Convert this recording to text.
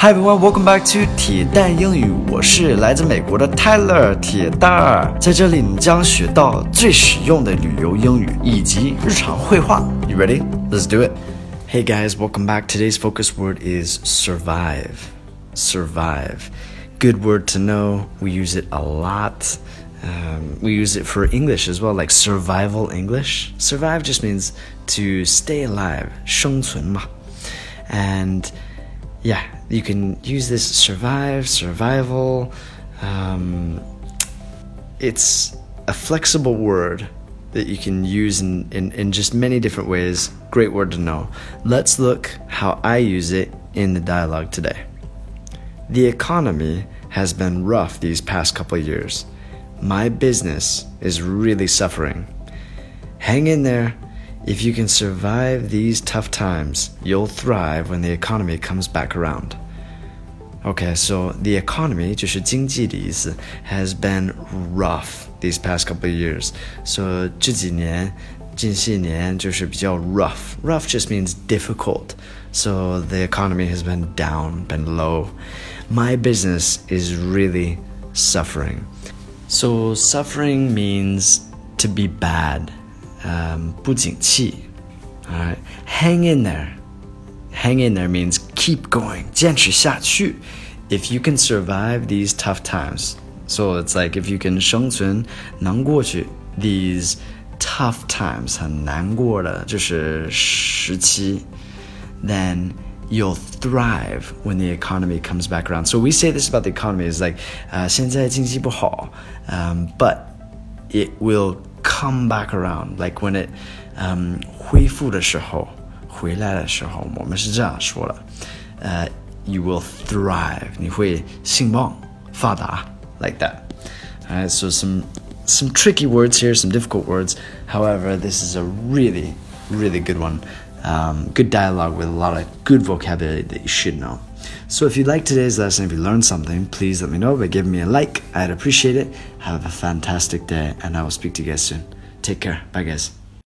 Hi everyone, welcome back to 铁蛋英语。我是来自美国的 Tyler 铁蛋儿，在这里你将学到最实用的旅游英语以及日常会话。You ready? Let's do it. Hey guys, welcome back. Today's focus word is survive. Survive. Good word to know. We use it a lot. Um, we use it for English as well, like survival English. Survive just means to stay alive, 生存嘛。And yeah, you can use this survive, survival. Um, it's a flexible word that you can use in, in, in just many different ways. Great word to know. Let's look how I use it in the dialogue today. The economy has been rough these past couple years. My business is really suffering. Hang in there if you can survive these tough times, you'll thrive when the economy comes back around. Okay, so the economy 就是经济的意思 has been rough these past couple of years. So 这几年近些年就是比较 rough. Rough just means difficult. So the economy has been down, been low. My business is really suffering. So suffering means to be bad um, 不景气. All right, hang in there. Hang in there means keep going, 坚持下去. If you can survive these tough times, so it's like if you can 生存能过去 these tough times 很难过的就是时期, then you'll thrive when the economy comes back around. So we say this about the economy is like 呃、uh, 现在经济不好, um, but it will come back around. Like when it um 恢复的时候，回来的时候，我们是这样说的，呃、uh,，you will thrive，你会兴旺发达，like that. Alright, so some some tricky words here, some difficult words. However, this is a really, really good one. Um, good dialogue with a lot of good vocabulary that you should know. So if you liked today's lesson, if you learned something, please let me know by giving me a like. I'd appreciate it. Have a fantastic day, and I will speak to you guys soon. Take care. Bye, guys.